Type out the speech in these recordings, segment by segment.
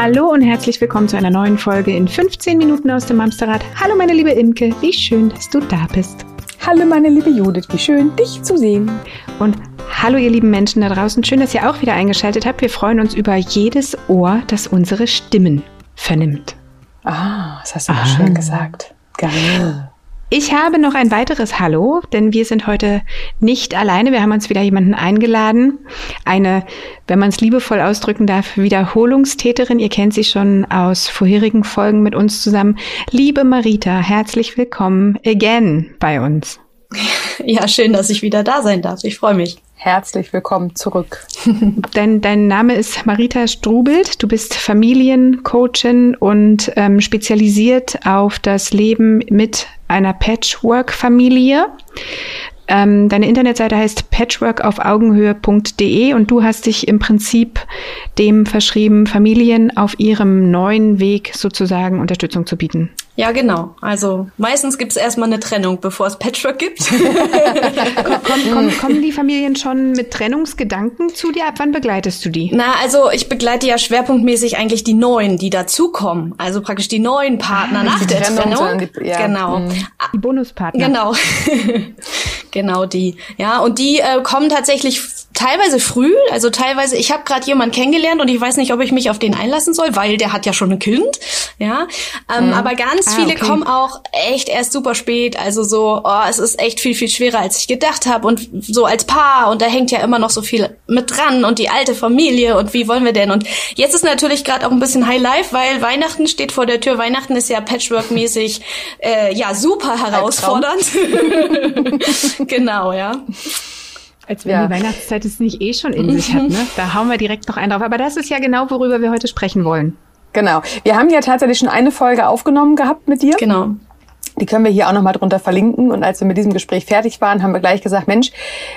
Hallo und herzlich willkommen zu einer neuen Folge in 15 Minuten aus dem Amsterrad. Hallo meine liebe Imke, wie schön, dass du da bist. Hallo meine liebe Judith, wie schön, dich zu sehen. Und hallo ihr lieben Menschen da draußen, schön, dass ihr auch wieder eingeschaltet habt. Wir freuen uns über jedes Ohr, das unsere Stimmen vernimmt. Ah, das hast du ah. schön gesagt. Geil. Ich habe noch ein weiteres Hallo, denn wir sind heute nicht alleine. Wir haben uns wieder jemanden eingeladen. Eine, wenn man es liebevoll ausdrücken darf, Wiederholungstäterin. Ihr kennt sie schon aus vorherigen Folgen mit uns zusammen. Liebe Marita, herzlich willkommen again bei uns. Ja, schön, dass ich wieder da sein darf. Ich freue mich. Herzlich willkommen zurück. dein, dein Name ist Marita Strubelt. Du bist Familiencoachin und ähm, spezialisiert auf das Leben mit einer Patchwork-Familie. Ähm, deine Internetseite heißt patchworkaufaugenhöhe.de und du hast dich im Prinzip dem verschrieben, Familien auf ihrem neuen Weg sozusagen Unterstützung zu bieten. Ja, genau. Also meistens gibt es erstmal eine Trennung, bevor es Patchwork gibt. kommen, kommen, kommen die Familien schon mit Trennungsgedanken zu dir? Ab wann begleitest du die? Na, also ich begleite ja schwerpunktmäßig eigentlich die Neuen, die dazukommen. Also praktisch die neuen Partner ah, nach der Trennung. Trennung. Die, ja. Genau. Mhm. Die Bonuspartner. Genau. genau die. Ja, und die äh, kommen tatsächlich teilweise früh, also teilweise, ich habe gerade jemanden kennengelernt und ich weiß nicht, ob ich mich auf den einlassen soll, weil der hat ja schon ein Kind, ja. Ähm, mhm. Aber ganz ah, viele okay. kommen auch echt erst super spät, also so, oh, es ist echt viel, viel schwerer, als ich gedacht habe und so als Paar und da hängt ja immer noch so viel mit dran und die alte Familie und wie wollen wir denn? Und jetzt ist natürlich gerade auch ein bisschen High Life, weil Weihnachten steht vor der Tür. Weihnachten ist ja Patchwork-mäßig, äh, ja, super herausfordernd. genau, ja. Als wenn ja. die Weihnachtszeit es nicht eh schon in sich hat, ne? Da hauen wir direkt noch einen drauf. Aber das ist ja genau, worüber wir heute sprechen wollen. Genau. Wir haben ja tatsächlich schon eine Folge aufgenommen gehabt mit dir. Genau. Die können wir hier auch nochmal drunter verlinken. Und als wir mit diesem Gespräch fertig waren, haben wir gleich gesagt, Mensch,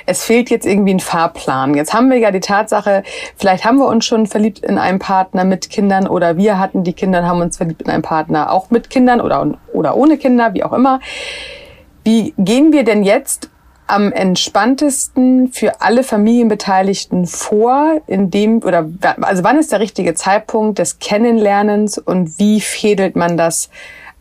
es fehlt jetzt irgendwie ein Fahrplan. Jetzt haben wir ja die Tatsache, vielleicht haben wir uns schon verliebt in einen Partner mit Kindern oder wir hatten die Kinder und haben uns verliebt in einen Partner auch mit Kindern oder, oder ohne Kinder, wie auch immer. Wie gehen wir denn jetzt am entspanntesten für alle Familienbeteiligten vor, in dem oder also wann ist der richtige Zeitpunkt des Kennenlernens und wie fädelt man das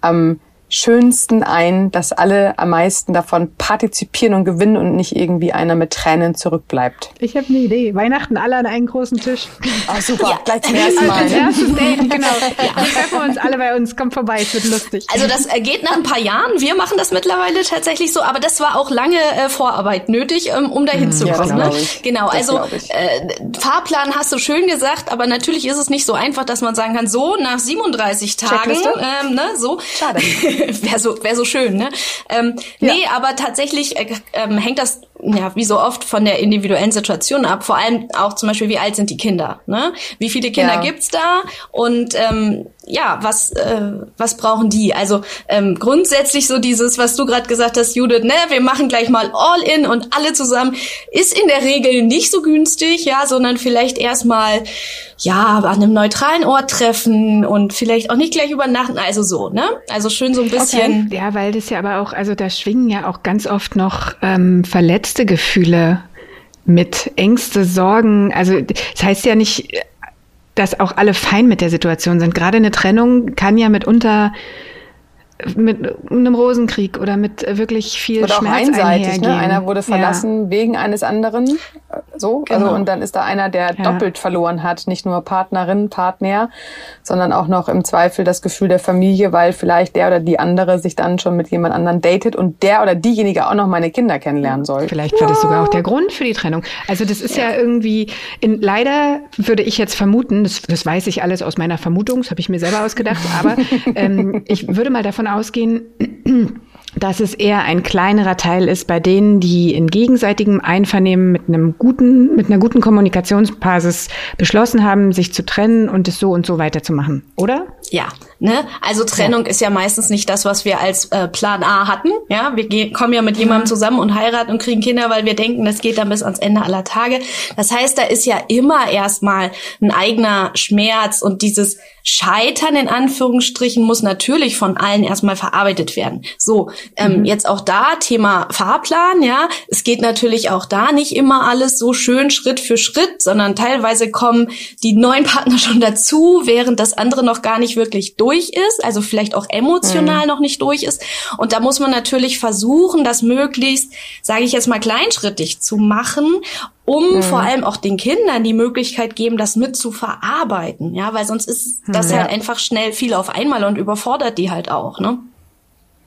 am schönsten ein, dass alle am meisten davon partizipieren und gewinnen und nicht irgendwie einer mit Tränen zurückbleibt. Ich habe eine Idee. Weihnachten alle an einen großen Tisch. Oh, super. Ja. Gleich zum ersten Mal. Als erstes Date, genau. Ja. Wir treffen uns alle bei uns. Kommt vorbei, es wird lustig. Also das geht nach ein paar Jahren. Wir machen das mittlerweile tatsächlich so, aber das war auch lange äh, Vorarbeit nötig, ähm, um dahin zu kommen. Ja, ne? Genau, das also äh, Fahrplan hast du schön gesagt, aber natürlich ist es nicht so einfach, dass man sagen kann, so nach 37 Tagen, ähm, ne, so. Schade. wäre so, wär so schön, ne? Ähm, ja. Nee, aber tatsächlich äh, ähm, hängt das ja, wie so oft von der individuellen Situation ab. Vor allem auch zum Beispiel, wie alt sind die Kinder? Ne? Wie viele Kinder ja. gibt's da? Und ähm, ja, was äh, was brauchen die? Also ähm, grundsätzlich so dieses, was du gerade gesagt hast, Judith, ne, wir machen gleich mal all in und alle zusammen, ist in der Regel nicht so günstig, ja, sondern vielleicht erstmal ja an einem neutralen Ort treffen und vielleicht auch nicht gleich übernachten, also so, ne? Also schön so ein bisschen. Okay. Ja, weil das ja aber auch, also da schwingen ja auch ganz oft noch ähm, verletzt verletzte Gefühle mit, Ängste, Sorgen. Also das heißt ja nicht, dass auch alle fein mit der Situation sind. Gerade eine Trennung kann ja mitunter mit einem Rosenkrieg oder mit wirklich viel oder Schmerz auch einseitig. Ne? Einer wurde verlassen ja. wegen eines anderen. So, also, genau. also und dann ist da einer, der ja. doppelt verloren hat, nicht nur Partnerin, Partner, sondern auch noch im Zweifel das Gefühl der Familie, weil vielleicht der oder die andere sich dann schon mit jemand anderem datet und der oder diejenige auch noch meine Kinder kennenlernen soll. Vielleicht war das sogar auch der Grund für die Trennung. Also das ist ja, ja irgendwie, in, leider würde ich jetzt vermuten, das, das weiß ich alles aus meiner Vermutung, das habe ich mir selber ausgedacht, aber ähm, ich würde mal davon ausgehen, dass es eher ein kleinerer Teil ist bei denen, die in gegenseitigem Einvernehmen mit einem guten, mit einer guten Kommunikationsbasis beschlossen haben, sich zu trennen und es so und so weiterzumachen, oder? Ja, Ne? Also Trennung ja. ist ja meistens nicht das, was wir als äh, Plan A hatten. Ja, wir gehen, kommen ja mit jemandem zusammen und heiraten und kriegen Kinder, weil wir denken, das geht dann bis ans Ende aller Tage. Das heißt, da ist ja immer erstmal ein eigener Schmerz und dieses Scheitern in Anführungsstrichen muss natürlich von allen erstmal verarbeitet werden. So, ähm, mhm. jetzt auch da Thema Fahrplan, ja. Es geht natürlich auch da nicht immer alles so schön Schritt für Schritt, sondern teilweise kommen die neuen Partner schon dazu, während das andere noch gar nicht wirklich durch ist, also vielleicht auch emotional mhm. noch nicht durch ist. Und da muss man natürlich versuchen, das möglichst, sage ich jetzt mal, kleinschrittig zu machen um mhm. vor allem auch den Kindern die Möglichkeit geben, das mit zu verarbeiten, ja, weil sonst ist das mhm. halt einfach schnell viel auf einmal und überfordert die halt auch, ne?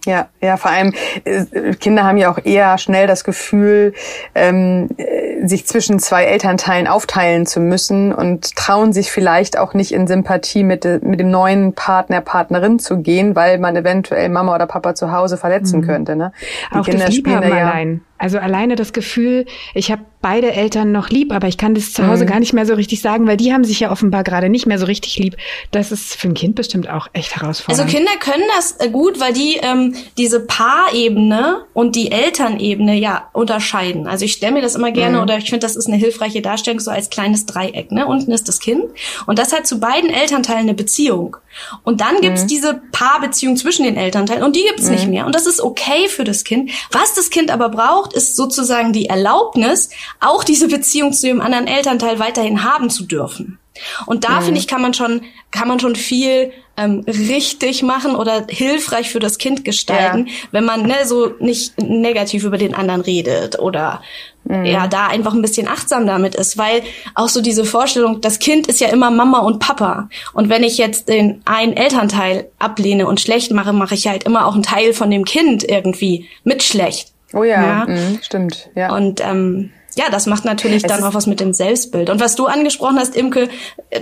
Ja, ja, vor allem äh, Kinder haben ja auch eher schnell das Gefühl, ähm, äh, sich zwischen zwei Elternteilen aufteilen zu müssen und trauen sich vielleicht auch nicht in Sympathie mit, mit dem neuen Partner, Partnerin zu gehen, weil man eventuell Mama oder Papa zu Hause verletzen mhm. könnte. Ne? Die auch Kinder das spielen ja, allein. Also alleine das Gefühl, ich habe beide Eltern noch lieb, aber ich kann das zu Hause mhm. gar nicht mehr so richtig sagen, weil die haben sich ja offenbar gerade nicht mehr so richtig lieb. Das ist für ein Kind bestimmt auch echt herausfordernd. Also Kinder können das äh, gut, weil die ähm, diese Paarebene und die Elternebene ja unterscheiden. Also ich stelle mir das immer gerne mhm. oder ich finde, das ist eine hilfreiche Darstellung so als kleines Dreieck. Ne? Unten ist das Kind und das hat zu beiden Elternteilen eine Beziehung. Und dann gibt's mhm. diese Paarbeziehung zwischen den Elternteilen und die gibt's nicht mhm. mehr. Und das ist okay für das Kind. Was das Kind aber braucht, ist sozusagen die Erlaubnis, auch diese Beziehung zu dem anderen Elternteil weiterhin haben zu dürfen. Und da mhm. finde ich, kann man schon, kann man schon viel ähm, richtig machen oder hilfreich für das Kind gestalten, ja. wenn man ne, so nicht negativ über den anderen redet oder mhm. ja, da einfach ein bisschen achtsam damit ist, weil auch so diese Vorstellung, das Kind ist ja immer Mama und Papa. Und wenn ich jetzt den einen Elternteil ablehne und schlecht mache, mache ich halt immer auch einen Teil von dem Kind irgendwie mit schlecht. Oh ja, ja? Mhm, stimmt. Ja. Und ähm, ja, das macht natürlich es dann auch was mit dem Selbstbild. Und was du angesprochen hast, Imke,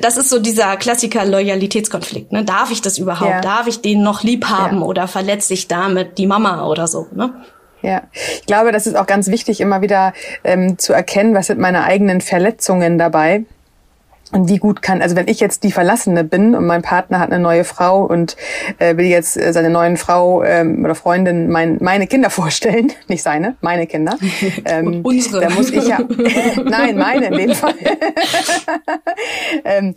das ist so dieser Klassiker Loyalitätskonflikt. Ne? Darf ich das überhaupt? Ja. Darf ich den noch lieb haben ja. oder verletze ich damit die Mama oder so? Ne? Ja, ich glaube, das ist auch ganz wichtig, immer wieder ähm, zu erkennen, was sind meine eigenen Verletzungen dabei und wie gut kann, also wenn ich jetzt die Verlassene bin und mein Partner hat eine neue Frau und äh, will jetzt äh, seine neuen Frau ähm, oder Freundin mein, meine Kinder vorstellen, nicht seine, meine Kinder. Ähm, Unsere. Da muss ich ja, nein, meine in dem Fall. ähm,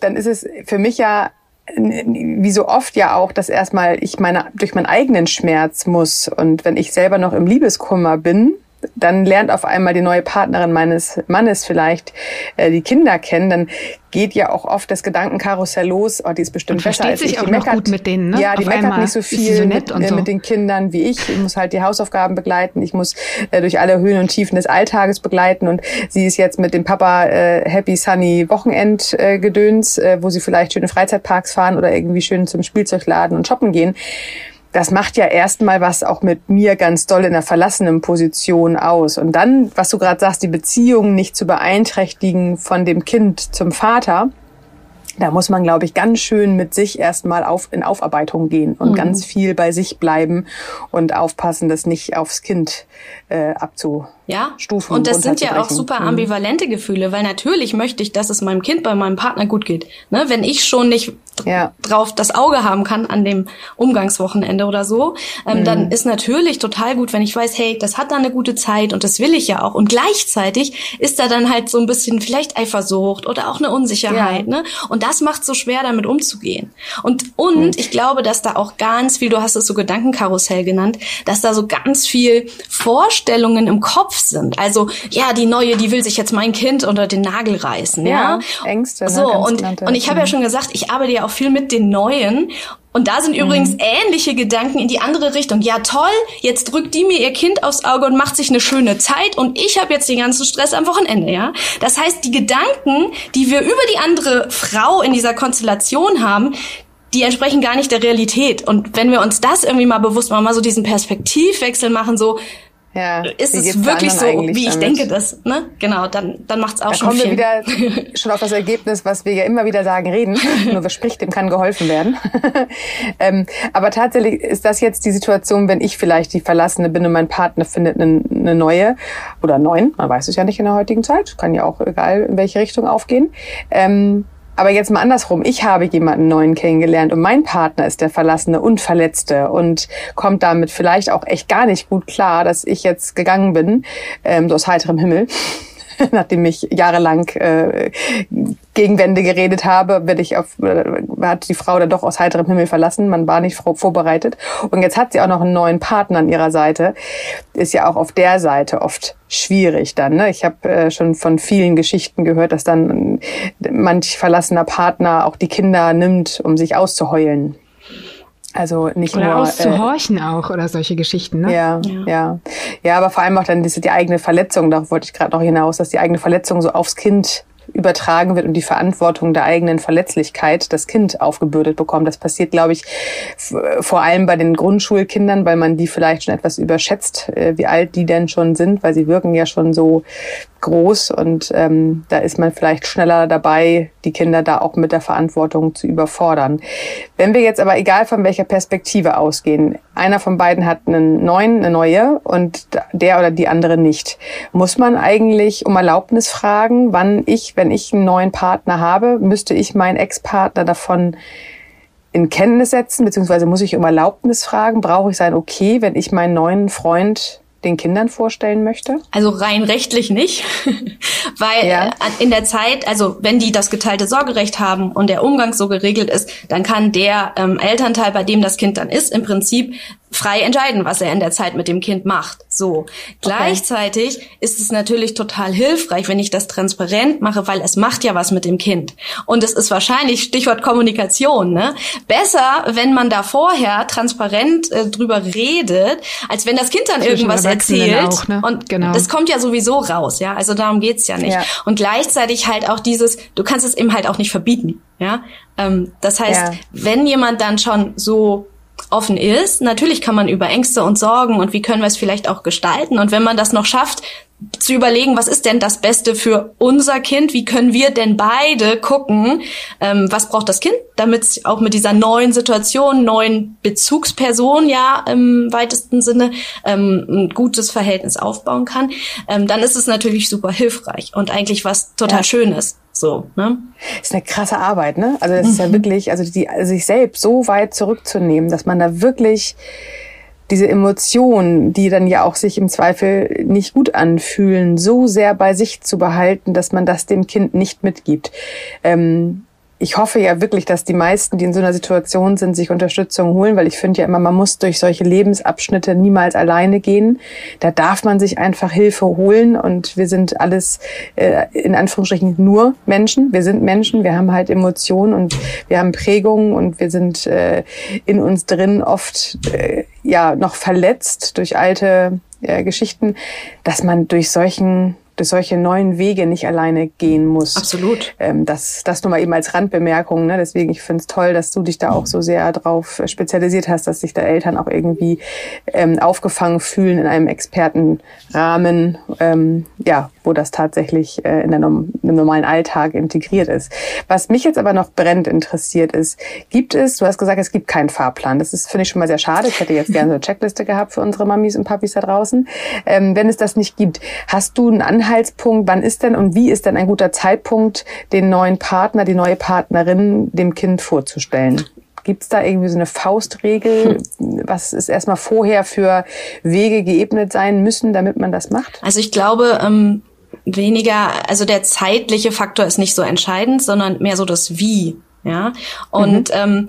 dann ist es für mich ja wie so oft ja auch, dass erstmal ich meine durch meinen eigenen Schmerz muss und wenn ich selber noch im Liebeskummer bin, dann lernt auf einmal die neue Partnerin meines Mannes vielleicht äh, die Kinder kennen, dann geht ja auch oft das Gedankenkarussell los, oh, die ist bestimmt und besser als sich ich. Auch die meckert, gut mit denen, ne? Ja, die auf meckert nicht so viel so mit, äh, so. mit, den Kindern wie ich. Ich muss halt die Hausaufgaben begleiten, ich muss äh, durch alle Höhen und Tiefen des Alltages begleiten und sie ist jetzt mit dem Papa äh, Happy Sunny Wochenend äh, gedöns, äh, wo sie vielleicht schöne Freizeitparks fahren oder irgendwie schön zum Spielzeugladen und shoppen gehen das macht ja erstmal was auch mit mir ganz doll in der verlassenen Position aus. Und dann, was du gerade sagst, die Beziehung nicht zu beeinträchtigen von dem Kind zum Vater, da muss man, glaube ich, ganz schön mit sich erstmal auf, in Aufarbeitung gehen und mhm. ganz viel bei sich bleiben und aufpassen, das nicht aufs Kind äh, abzu ja, Stufen und das sind ja auch super mhm. ambivalente Gefühle, weil natürlich möchte ich, dass es meinem Kind bei meinem Partner gut geht. Ne? Wenn ich schon nicht ja. drauf das Auge haben kann an dem Umgangswochenende oder so, ähm, mhm. dann ist natürlich total gut, wenn ich weiß, hey, das hat da eine gute Zeit und das will ich ja auch. Und gleichzeitig ist da dann halt so ein bisschen vielleicht Eifersucht oder auch eine Unsicherheit. Ja. Ne? Und das macht so schwer, damit umzugehen. Und, und mhm. ich glaube, dass da auch ganz viel, du hast es so Gedankenkarussell genannt, dass da so ganz viel Vorstellungen im Kopf sind. Also, ja, die neue, die will sich jetzt mein Kind unter den Nagel reißen. Ja, ja? Ängste. Ne, so, ne, und, und ich habe ja mhm. schon gesagt, ich arbeite ja auch viel mit den Neuen. Und da sind übrigens mhm. ähnliche Gedanken in die andere Richtung. Ja, toll, jetzt drückt die mir ihr Kind aufs Auge und macht sich eine schöne Zeit und ich habe jetzt den ganzen Stress am Wochenende, ja? Das heißt, die Gedanken, die wir über die andere Frau in dieser Konstellation haben, die entsprechen gar nicht der Realität. Und wenn wir uns das irgendwie mal bewusst machen, mal so diesen Perspektivwechsel machen, so, ja, ist es wirklich so, wie ich damit? denke das, ne? Genau, dann, dann macht's auch da schon kommen viel. wir wieder schon auf das Ergebnis, was wir ja immer wieder sagen, reden. Nur wer spricht, dem kann geholfen werden. ähm, aber tatsächlich ist das jetzt die Situation, wenn ich vielleicht die Verlassene bin und mein Partner findet eine, eine neue oder neuen, man weiß es ja nicht in der heutigen Zeit, kann ja auch egal in welche Richtung aufgehen. Ähm, aber jetzt mal andersrum. Ich habe jemanden neuen kennengelernt und mein Partner ist der Verlassene und Verletzte und kommt damit vielleicht auch echt gar nicht gut klar, dass ich jetzt gegangen bin, ähm, so aus heiterem Himmel. nachdem ich jahrelang äh, gegen Wände geredet habe, werde ich auf, äh, hat die Frau dann doch aus heiterem Himmel verlassen. Man war nicht vorbereitet. Und jetzt hat sie auch noch einen neuen Partner an ihrer Seite. Ist ja auch auf der Seite oft schwierig dann. Ne? Ich habe äh, schon von vielen Geschichten gehört, dass dann manch verlassener Partner auch die Kinder nimmt, um sich auszuheulen. Also nicht oder nur auszuhorchen äh, auch oder solche Geschichten, ne? Ja, ja, ja, ja. aber vor allem auch dann diese, die eigene Verletzung. Darauf wollte ich gerade noch hinaus, dass die eigene Verletzung so aufs Kind übertragen wird und die Verantwortung der eigenen Verletzlichkeit das Kind aufgebürdet bekommt. Das passiert, glaube ich, vor allem bei den Grundschulkindern, weil man die vielleicht schon etwas überschätzt, äh, wie alt die denn schon sind, weil sie wirken ja schon so groß und ähm, da ist man vielleicht schneller dabei, die Kinder da auch mit der Verantwortung zu überfordern. Wenn wir jetzt aber egal von welcher Perspektive ausgehen, einer von beiden hat einen neuen, eine neue und der oder die andere nicht, muss man eigentlich um Erlaubnis fragen, wann ich, wenn ich einen neuen Partner habe, müsste ich meinen Ex-Partner davon in Kenntnis setzen, beziehungsweise muss ich um Erlaubnis fragen, brauche ich sein Okay, wenn ich meinen neuen Freund den Kindern vorstellen möchte? Also rein rechtlich nicht, weil ja. In der Zeit, also wenn die das geteilte Sorgerecht haben und der Umgang so geregelt ist, dann kann der ähm, Elternteil, bei dem das Kind dann ist, im Prinzip frei entscheiden, was er in der Zeit mit dem Kind macht. So. Okay. Gleichzeitig ist es natürlich total hilfreich, wenn ich das transparent mache, weil es macht ja was mit dem Kind. Und es ist wahrscheinlich, Stichwort Kommunikation, ne? Besser, wenn man da vorher transparent äh, drüber redet, als wenn das Kind dann Zwischen irgendwas erzählt. Auch, ne? Und genau. das kommt ja sowieso raus, ja. Also darum geht's ja nicht. Ja. Und gleichzeitig halt auch dieses, du kannst es eben halt auch nicht verbieten, ja. Ähm, das heißt, ja. wenn jemand dann schon so offen ist. Natürlich kann man über Ängste und Sorgen und wie können wir es vielleicht auch gestalten. Und wenn man das noch schafft, zu überlegen, was ist denn das Beste für unser Kind? Wie können wir denn beide gucken, ähm, was braucht das Kind, damit es auch mit dieser neuen Situation, neuen Bezugsperson ja im weitesten Sinne ähm, ein gutes Verhältnis aufbauen kann, ähm, dann ist es natürlich super hilfreich und eigentlich was total ja. Schönes. So, ne? Ist eine krasse Arbeit, ne? Also das mhm. ist ja mhm. wirklich, also die, also sich selbst so weit zurückzunehmen, dass man da wirklich diese Emotionen, die dann ja auch sich im Zweifel nicht gut anfühlen, so sehr bei sich zu behalten, dass man das dem Kind nicht mitgibt. Ähm, ich hoffe ja wirklich, dass die meisten, die in so einer Situation sind, sich Unterstützung holen, weil ich finde ja immer, man muss durch solche Lebensabschnitte niemals alleine gehen. Da darf man sich einfach Hilfe holen und wir sind alles äh, in Anführungsstrichen nur Menschen. Wir sind Menschen, wir haben halt Emotionen und wir haben Prägungen und wir sind äh, in uns drin oft äh, ja noch verletzt durch alte äh, Geschichten, dass man durch solchen durch solche neuen Wege nicht alleine gehen muss. Absolut. Ähm, das, das nur mal eben als Randbemerkung. Ne? Deswegen, ich finde es toll, dass du dich da auch so sehr drauf spezialisiert hast, dass sich da Eltern auch irgendwie ähm, aufgefangen fühlen in einem Expertenrahmen, ähm, ja, wo das tatsächlich äh, in der, im normalen Alltag integriert ist. Was mich jetzt aber noch brennend interessiert ist, gibt es, du hast gesagt, es gibt keinen Fahrplan. Das ist, finde ich, schon mal sehr schade. Ich hätte jetzt gerne so eine Checkliste gehabt für unsere Mamis und Papis da draußen. Ähm, wenn es das nicht gibt, hast du einen Anhaltspunkt, wann ist denn und wie ist denn ein guter Zeitpunkt, den neuen Partner, die neue Partnerin dem Kind vorzustellen? Gibt es da irgendwie so eine Faustregel? Hm. Was ist erstmal vorher für Wege geebnet sein müssen, damit man das macht? Also ich glaube, ähm, weniger, also der zeitliche Faktor ist nicht so entscheidend, sondern mehr so das Wie. Ja, und mhm. ähm,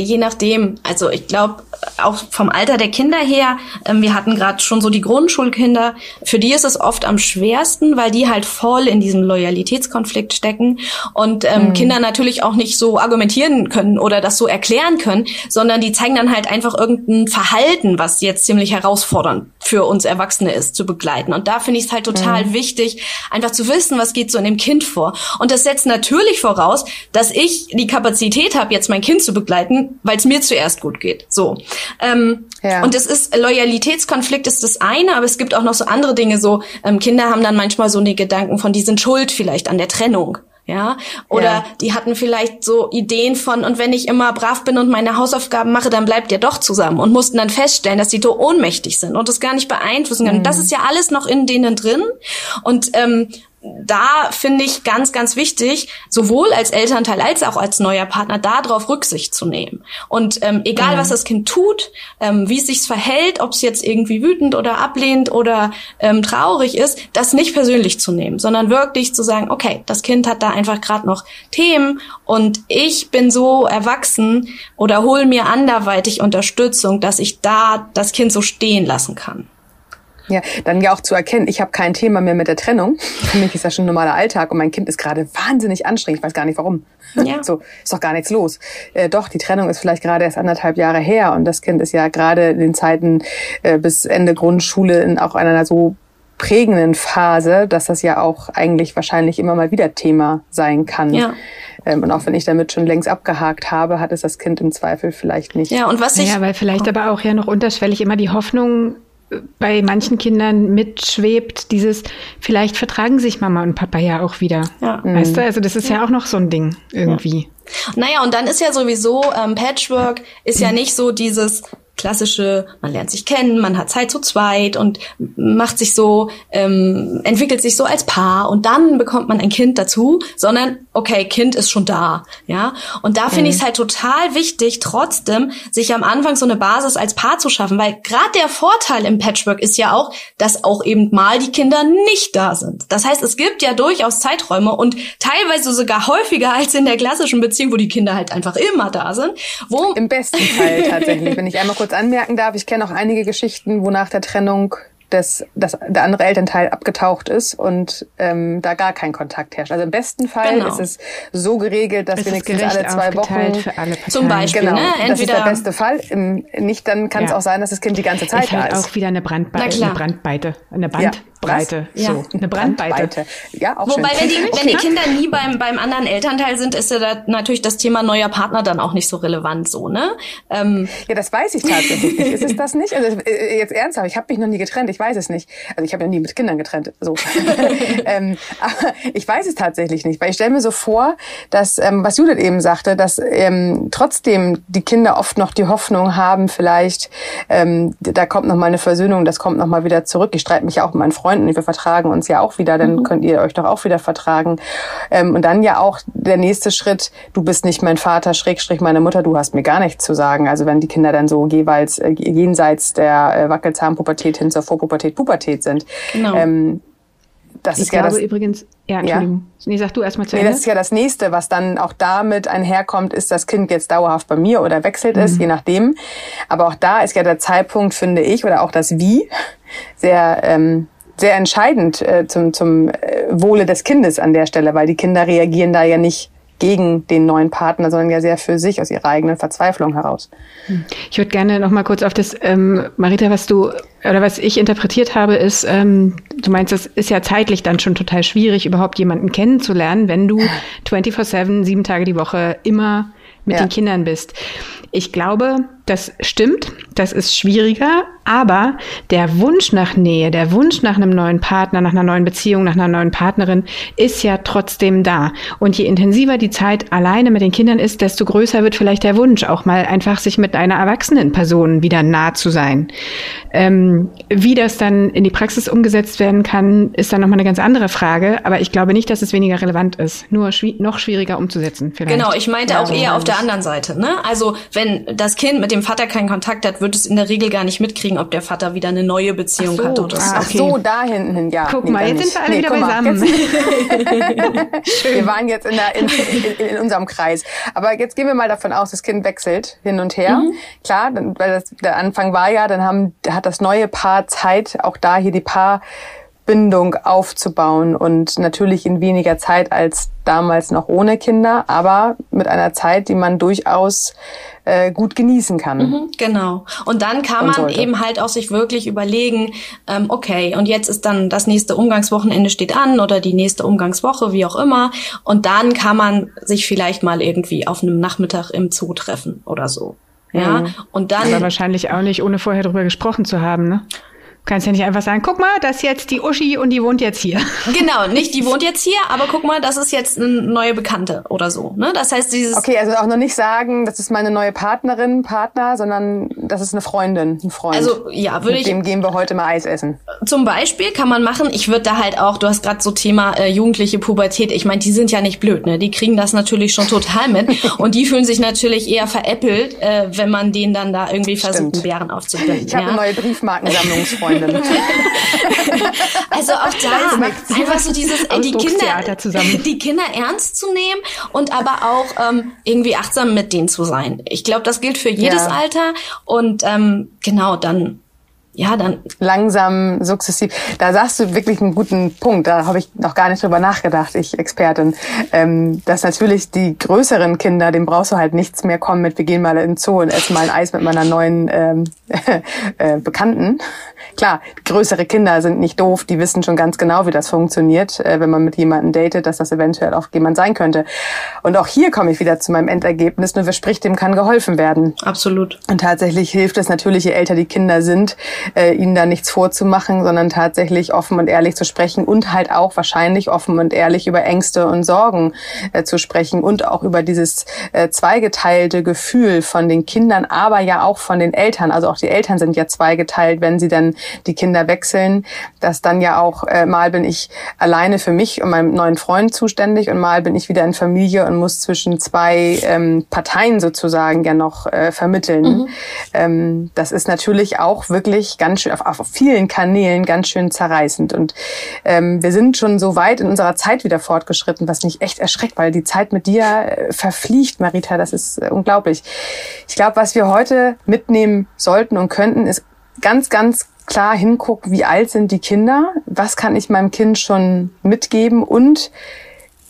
je nachdem, also ich glaube, auch vom Alter der Kinder her, ähm, wir hatten gerade schon so die Grundschulkinder, für die ist es oft am schwersten, weil die halt voll in diesem Loyalitätskonflikt stecken und ähm, mhm. Kinder natürlich auch nicht so argumentieren können oder das so erklären können, sondern die zeigen dann halt einfach irgendein Verhalten, was jetzt ziemlich herausfordernd für uns Erwachsene ist, zu begleiten. Und da finde ich es halt total mhm. wichtig, einfach zu wissen, was geht so in dem Kind vor. Und das setzt natürlich voraus, dass ich die Kapazität habe, jetzt mein Kind zu begleiten, weil es mir zuerst gut geht. So. Ähm, ja. Und es ist Loyalitätskonflikt ist das eine, aber es gibt auch noch so andere Dinge. So ähm, Kinder haben dann manchmal so eine Gedanken von, die sind schuld vielleicht an der Trennung. Ja, oder ja. die hatten vielleicht so Ideen von, und wenn ich immer brav bin und meine Hausaufgaben mache, dann bleibt ihr doch zusammen und mussten dann feststellen, dass sie so ohnmächtig sind und das gar nicht beeinflussen können. Mhm. Das ist ja alles noch in denen drin. Und ähm, da finde ich ganz, ganz wichtig, sowohl als Elternteil als auch als neuer Partner darauf Rücksicht zu nehmen. Und ähm, egal, mhm. was das Kind tut, ähm, wie es sich verhält, ob es jetzt irgendwie wütend oder ablehnt oder ähm, traurig ist, das nicht persönlich zu nehmen, sondern wirklich zu sagen, okay, das Kind hat da einfach gerade noch Themen und ich bin so erwachsen oder hol mir anderweitig Unterstützung, dass ich da das Kind so stehen lassen kann. Ja, dann ja auch zu erkennen, ich habe kein Thema mehr mit der Trennung. Für mich ist das schon ein normaler Alltag und mein Kind ist gerade wahnsinnig anstrengend. Ich weiß gar nicht warum. Ja. So ist doch gar nichts los. Äh, doch, die Trennung ist vielleicht gerade erst anderthalb Jahre her und das Kind ist ja gerade in den Zeiten äh, bis Ende Grundschule in auch einer so prägenden Phase, dass das ja auch eigentlich wahrscheinlich immer mal wieder Thema sein kann. Ja. Ähm, und auch wenn ich damit schon längst abgehakt habe, hat es das Kind im Zweifel vielleicht nicht. Ja, und was ich. Ja, weil vielleicht oh. aber auch ja noch unterschwellig immer die Hoffnung bei manchen Kindern mitschwebt, dieses, vielleicht vertragen sich Mama und Papa ja auch wieder. Ja. Weißt du, also das ist ja, ja auch noch so ein Ding irgendwie. Ja. Naja, und dann ist ja sowieso, ähm, Patchwork ist ja nicht so dieses, klassische, man lernt sich kennen, man hat Zeit zu zweit und macht sich so, ähm, entwickelt sich so als Paar und dann bekommt man ein Kind dazu, sondern okay, Kind ist schon da, ja. Und da finde mhm. ich es halt total wichtig, trotzdem sich am Anfang so eine Basis als Paar zu schaffen, weil gerade der Vorteil im Patchwork ist ja auch, dass auch eben mal die Kinder nicht da sind. Das heißt, es gibt ja durchaus Zeiträume und teilweise sogar häufiger als in der klassischen Beziehung, wo die Kinder halt einfach immer da sind. Wo Im besten Fall tatsächlich, wenn ich einmal kurz kurz anmerken darf, ich kenne auch einige Geschichten, wo nach der Trennung des, das, der andere Elternteil abgetaucht ist und ähm, da gar kein Kontakt herrscht. Also im besten Fall genau. ist es so geregelt, dass es wenigstens alle zwei Wochen für alle Zum Beispiel, genau, ne? Entweder das ist der beste Fall. Im, nicht dann kann es ja. auch sein, dass das Kind die ganze Zeit ist halt da ist. auch wieder eine, Brandbe eine Brandweite, eine Band. Ja. Breite. Ja. So, eine Brandweite. Ja, auch Wobei, schön. wenn die, okay. wenn die Kinder nie beim, beim anderen Elternteil sind, ist ja da natürlich das Thema neuer Partner dann auch nicht so relevant, so, ne? Ähm. Ja, das weiß ich tatsächlich nicht. Ist es das nicht? Also, äh, jetzt ernsthaft, ich habe mich noch nie getrennt, ich weiß es nicht. Also, ich habe ja nie mit Kindern getrennt, so. ähm, aber ich weiß es tatsächlich nicht, weil ich stelle mir so vor, dass, ähm, was Judith eben sagte, dass ähm, trotzdem die Kinder oft noch die Hoffnung haben, vielleicht, ähm, da kommt noch mal eine Versöhnung, das kommt noch mal wieder zurück. Ich streite mich ja auch mit meinen Freunden Freunden, wir vertragen uns ja auch wieder, dann mhm. könnt ihr euch doch auch wieder vertragen. Ähm, und dann ja auch der nächste Schritt, du bist nicht mein Vater, Schrägstrich meine Mutter, du hast mir gar nichts zu sagen. Also wenn die Kinder dann so jeweils äh, jenseits der äh, Wackelzahnpubertät hin zur Vorpubertät, Pubertät sind. Genau. Ähm, das ich ist glaube ja das, übrigens, ja, Entschuldigung. Ja. Nee, sag du erstmal zu nee, Ende. Das ist ja das nächste, was dann auch damit einherkommt, ist das Kind jetzt dauerhaft bei mir oder wechselt mhm. es, je nachdem. Aber auch da ist ja der Zeitpunkt, finde ich, oder auch das Wie sehr ähm, sehr entscheidend äh, zum, zum äh, Wohle des Kindes an der Stelle, weil die Kinder reagieren da ja nicht gegen den neuen Partner, sondern ja sehr für sich aus ihrer eigenen Verzweiflung heraus. Ich würde gerne noch mal kurz auf das, ähm, Marita, was du oder was ich interpretiert habe, ist, ähm, du meinst, es ist ja zeitlich dann schon total schwierig, überhaupt jemanden kennenzulernen, wenn du 24/7, sieben Tage die Woche immer mit ja. den Kindern bist. Ich glaube, das stimmt, das ist schwieriger, aber der Wunsch nach Nähe, der Wunsch nach einem neuen Partner, nach einer neuen Beziehung, nach einer neuen Partnerin ist ja trotzdem da. Und je intensiver die Zeit alleine mit den Kindern ist, desto größer wird vielleicht der Wunsch, auch mal einfach sich mit einer erwachsenen Person wieder nah zu sein. Ähm, wie das dann in die Praxis umgesetzt werden kann, ist dann nochmal eine ganz andere Frage. Aber ich glaube nicht, dass es weniger relevant ist, nur schwi noch schwieriger umzusetzen. Vielleicht. Genau, ich meinte ja, auch eher auf der anderen Seite. Ne? Also wenn das Kind mit dem Vater keinen Kontakt hat, wird es in der Regel gar nicht mitkriegen, ob der Vater wieder eine neue Beziehung so, hat oder so. Ach so, da hinten hin, ja. Guck nee, mal, jetzt sind wir alle nee, wieder beisammen. wir waren jetzt in, der, in, in, in, unserem Kreis. Aber jetzt gehen wir mal davon aus, das Kind wechselt hin und her. Mhm. Klar, weil das, der Anfang war ja, dann haben, hat das neue Paar Zeit, auch da hier die Paar Bindung aufzubauen und natürlich in weniger Zeit als damals noch ohne Kinder, aber mit einer Zeit, die man durchaus äh, gut genießen kann. Mhm, genau. Und dann kann man sollte. eben halt auch sich wirklich überlegen, ähm, okay, und jetzt ist dann das nächste Umgangswochenende steht an oder die nächste Umgangswoche, wie auch immer. Und dann kann man sich vielleicht mal irgendwie auf einem Nachmittag im Zoo treffen oder so. Ja, mhm. und dann. Aber wahrscheinlich auch nicht, ohne vorher drüber gesprochen zu haben, ne? Kannst ja nicht einfach sagen, guck mal, das ist jetzt die Uschi und die wohnt jetzt hier. Genau, nicht die wohnt jetzt hier, aber guck mal, das ist jetzt eine neue Bekannte oder so. Ne? Das heißt, dieses. Okay, also auch noch nicht sagen, das ist meine neue Partnerin, Partner, sondern das ist eine Freundin, ein Freund. Also ja, würde ich. Mit dem gehen wir heute mal Eis essen. Zum Beispiel kann man machen, ich würde da halt auch, du hast gerade so Thema äh, jugendliche Pubertät, ich meine, die sind ja nicht blöd, ne? Die kriegen das natürlich schon total mit. und die fühlen sich natürlich eher veräppelt, äh, wenn man denen dann da irgendwie versucht, einen Bären aufzubinden. Ich habe ja? eine neue Briefmarkensammlungsfreundin. also auch da einfach so dieses äh, die Kinder, zusammen. die Kinder ernst zu nehmen und aber auch ähm, irgendwie achtsam mit denen zu sein. Ich glaube, das gilt für jedes ja. Alter und ähm, genau dann ja, dann. Langsam, sukzessiv. Da sagst du wirklich einen guten Punkt. Da habe ich noch gar nicht drüber nachgedacht, ich Expertin. Ähm, dass natürlich die größeren Kinder, dem brauchst du halt nichts mehr kommen mit, wir gehen mal in den Zoo und essen mal ein Eis mit meiner neuen ähm, äh, Bekannten. Klar, größere Kinder sind nicht doof, die wissen schon ganz genau, wie das funktioniert, äh, wenn man mit jemandem datet, dass das eventuell auch jemand sein könnte. Und auch hier komme ich wieder zu meinem Endergebnis, nur wer spricht, dem kann geholfen werden. Absolut. Und tatsächlich hilft es natürlich, je älter die Kinder sind, äh, ihnen da nichts vorzumachen, sondern tatsächlich offen und ehrlich zu sprechen und halt auch wahrscheinlich offen und ehrlich über Ängste und Sorgen äh, zu sprechen und auch über dieses äh, zweigeteilte Gefühl von den Kindern, aber ja auch von den Eltern. Also auch die Eltern sind ja zweigeteilt, wenn sie dann die Kinder wechseln, dass dann ja auch äh, mal bin ich alleine für mich und meinem neuen Freund zuständig und mal bin ich wieder in Familie und muss zwischen zwei ähm, Parteien sozusagen ja noch äh, vermitteln. Mhm. Ähm, das ist natürlich auch wirklich ganz schön auf, auf vielen Kanälen ganz schön zerreißend. Und ähm, wir sind schon so weit in unserer Zeit wieder fortgeschritten, was mich echt erschreckt, weil die Zeit mit dir äh, verfliegt, Marita, das ist äh, unglaublich. Ich glaube, was wir heute mitnehmen sollten und könnten, ist ganz, ganz klar hinguckt, wie alt sind die Kinder, was kann ich meinem Kind schon mitgeben? Und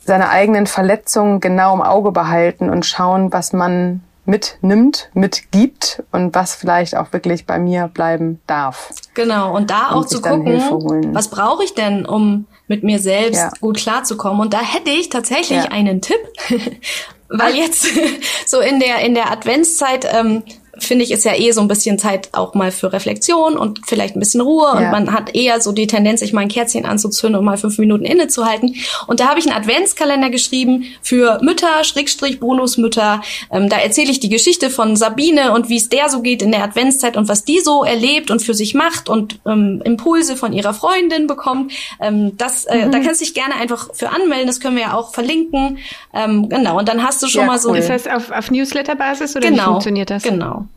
seine eigenen Verletzungen genau im Auge behalten und schauen, was man mitnimmt, mitgibt und was vielleicht auch wirklich bei mir bleiben darf. Genau, und da auch zu gucken, was brauche ich denn, um mit mir selbst ja. gut klarzukommen. Und da hätte ich tatsächlich ja. einen Tipp, weil jetzt so in der in der Adventszeit ähm, finde ich, ist ja eh so ein bisschen Zeit auch mal für Reflexion und vielleicht ein bisschen Ruhe. Ja. Und man hat eher so die Tendenz, sich mal ein Kerzchen anzuzünden und mal fünf Minuten innezuhalten. Und da habe ich einen Adventskalender geschrieben für Mütter, Schrägstrich Bonusmütter. Ähm, da erzähle ich die Geschichte von Sabine und wie es der so geht in der Adventszeit und was die so erlebt und für sich macht und ähm, Impulse von ihrer Freundin bekommt. Ähm, das, äh, mhm. Da kannst du dich gerne einfach für anmelden. Das können wir ja auch verlinken. Ähm, genau. Und dann hast du schon ja, mal so. Cool. Ist das auf, auf Newsletter-Basis oder genau, wie funktioniert das? Genau.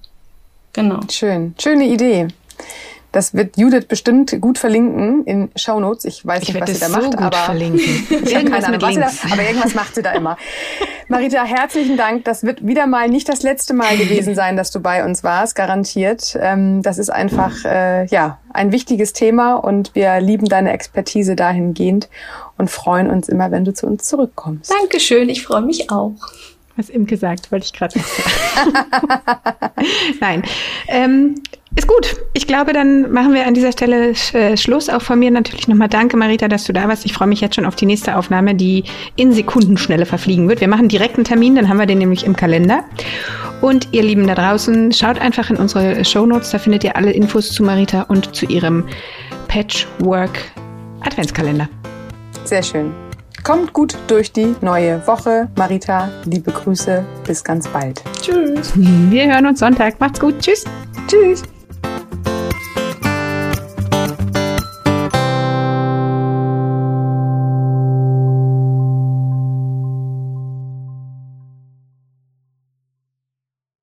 Genau. Schön. Schöne Idee. Das wird Judith bestimmt gut verlinken in Shownotes. Ich weiß ich nicht, was sie da so macht, aber verlinken. ich habe keine Ahnung, was sie da, aber irgendwas macht sie da immer. Marita, herzlichen Dank. Das wird wieder mal nicht das letzte Mal gewesen sein, dass du bei uns warst, garantiert. Ähm, das ist einfach äh, ja ein wichtiges Thema und wir lieben deine Expertise dahingehend und freuen uns immer, wenn du zu uns zurückkommst. Dankeschön, ich freue mich auch. Was Imke sagt, wollte ich gerade sagen. Nein. Ähm, ist gut. Ich glaube, dann machen wir an dieser Stelle äh, Schluss. Auch von mir natürlich nochmal danke, Marita, dass du da warst. Ich freue mich jetzt schon auf die nächste Aufnahme, die in Sekundenschnelle verfliegen wird. Wir machen direkt einen Termin, dann haben wir den nämlich im Kalender. Und ihr Lieben da draußen, schaut einfach in unsere Show Notes. Da findet ihr alle Infos zu Marita und zu ihrem Patchwork Adventskalender. Sehr schön. Kommt gut durch die neue Woche. Marita, liebe Grüße. Bis ganz bald. Tschüss. Wir hören uns Sonntag. Macht's gut. Tschüss. Tschüss.